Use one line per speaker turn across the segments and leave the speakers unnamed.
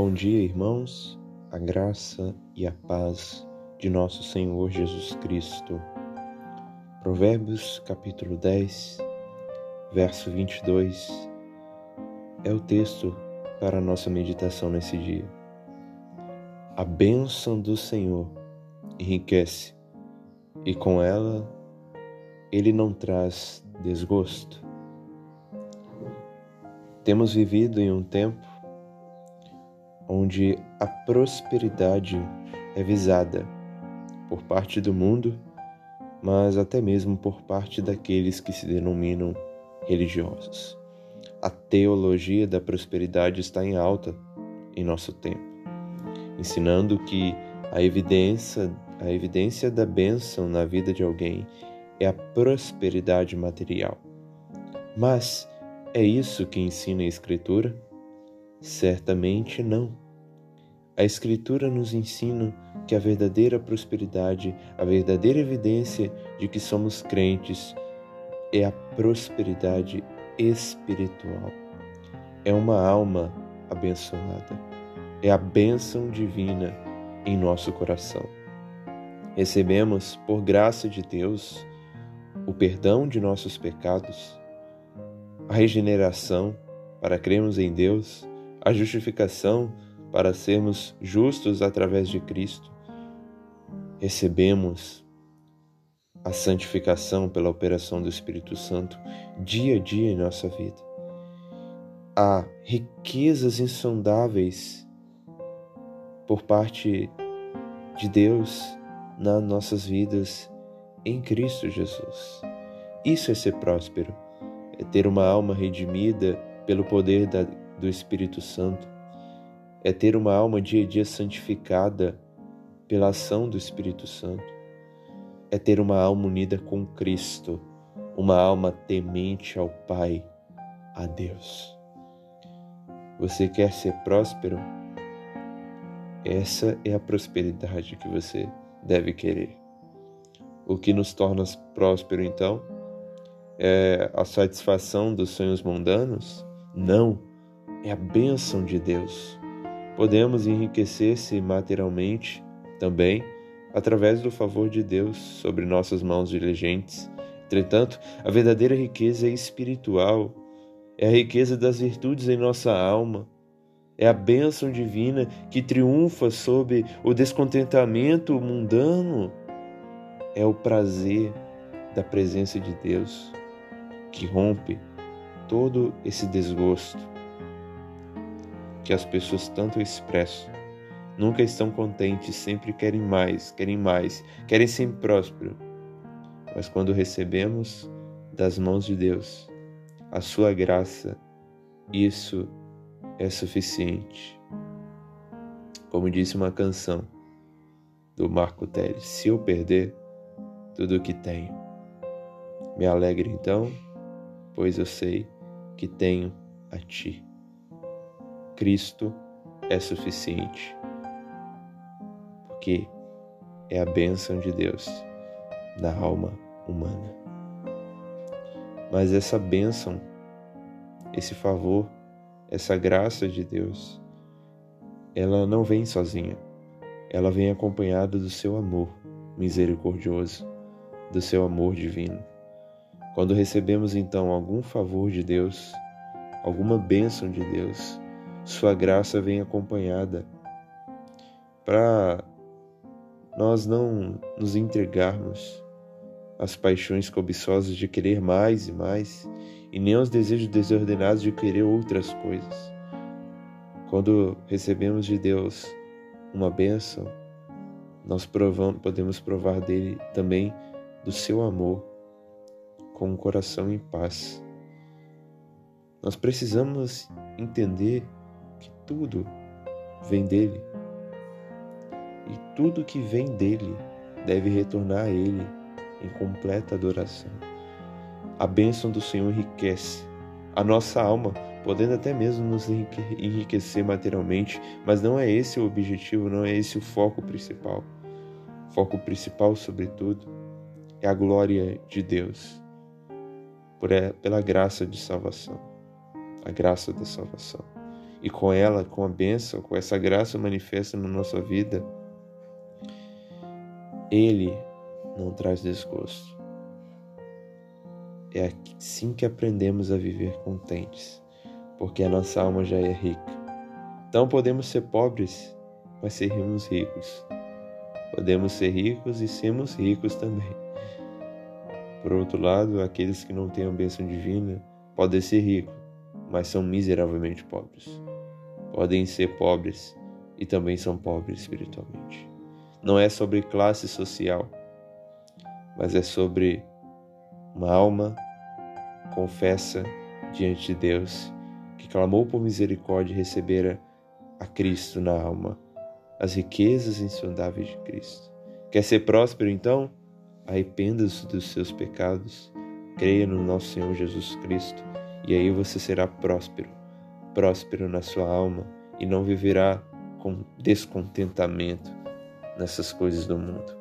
Bom dia, irmãos, a graça e a paz de nosso Senhor Jesus Cristo. Provérbios capítulo 10, verso 22 é o texto para a nossa meditação nesse dia. A bênção do Senhor enriquece e com ela ele não traz desgosto. Temos vivido em um tempo onde a prosperidade é visada por parte do mundo, mas até mesmo por parte daqueles que se denominam religiosos. A teologia da prosperidade está em alta em nosso tempo, ensinando que a evidência, a evidência da bênção na vida de alguém é a prosperidade material. Mas é isso que ensina a Escritura? Certamente não. A Escritura nos ensina que a verdadeira prosperidade, a verdadeira evidência de que somos crentes, é a prosperidade espiritual. É uma alma abençoada. É a bênção divina em nosso coração. Recebemos, por graça de Deus, o perdão de nossos pecados, a regeneração para crermos em Deus a justificação para sermos justos através de Cristo. Recebemos a santificação pela operação do Espírito Santo dia a dia em nossa vida. Há riquezas insondáveis por parte de Deus nas nossas vidas em Cristo Jesus. Isso é ser próspero, é ter uma alma redimida pelo poder da do Espírito Santo, é ter uma alma dia a dia santificada pela ação do Espírito Santo, é ter uma alma unida com Cristo, uma alma temente ao Pai, a Deus. Você quer ser próspero? Essa é a prosperidade que você deve querer. O que nos torna próspero, então, é a satisfação dos sonhos mundanos? Não é a bênção de Deus. Podemos enriquecer-se materialmente também através do favor de Deus sobre nossas mãos diligentes. Entretanto, a verdadeira riqueza é espiritual, é a riqueza das virtudes em nossa alma, é a bênção divina que triunfa sobre o descontentamento mundano, é o prazer da presença de Deus que rompe todo esse desgosto que as pessoas tanto expressam. Nunca estão contentes, sempre querem mais, querem mais, querem ser próspero. Mas quando recebemos das mãos de Deus a sua graça, isso é suficiente. Como disse uma canção do Marco Teles, se eu perder tudo o que tenho, me alegre então, pois eu sei que tenho a ti. Cristo é suficiente, porque é a bênção de Deus na alma humana. Mas essa bênção, esse favor, essa graça de Deus, ela não vem sozinha, ela vem acompanhada do seu amor misericordioso, do seu amor divino. Quando recebemos então algum favor de Deus, alguma bênção de Deus, sua graça vem acompanhada para nós não nos entregarmos às paixões cobiçosas de querer mais e mais e nem aos desejos desordenados de querer outras coisas. Quando recebemos de Deus uma bênção, nós podemos provar dele também do seu amor com o um coração em paz. Nós precisamos entender tudo vem dele. E tudo que vem dele deve retornar a ele em completa adoração. A bênção do Senhor enriquece a nossa alma, podendo até mesmo nos enriquecer materialmente, mas não é esse o objetivo, não é esse o foco principal. O foco principal, sobretudo, é a glória de Deus, por, pela graça de salvação, a graça da salvação. E com ela, com a bênção, com essa graça manifesta na nossa vida, Ele não traz desgosto. É assim que aprendemos a viver contentes, porque a nossa alma já é rica. Então podemos ser pobres, mas seremos ricos. Podemos ser ricos e sermos ricos também. Por outro lado, aqueles que não têm a bênção divina podem ser ricos, mas são miseravelmente pobres. Podem ser pobres e também são pobres espiritualmente. Não é sobre classe social, mas é sobre uma alma confessa diante de Deus que clamou por misericórdia e recebera a Cristo na alma, as riquezas insondáveis de Cristo. Quer ser próspero então? Arrependa-se dos seus pecados, creia no nosso Senhor Jesus Cristo, e aí você será próspero, próspero na sua alma e não viverá com descontentamento nessas coisas do mundo.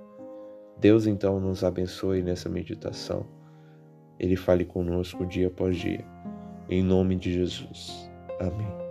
Deus então nos abençoe nessa meditação. Ele fale conosco dia após dia. Em nome de Jesus. Amém.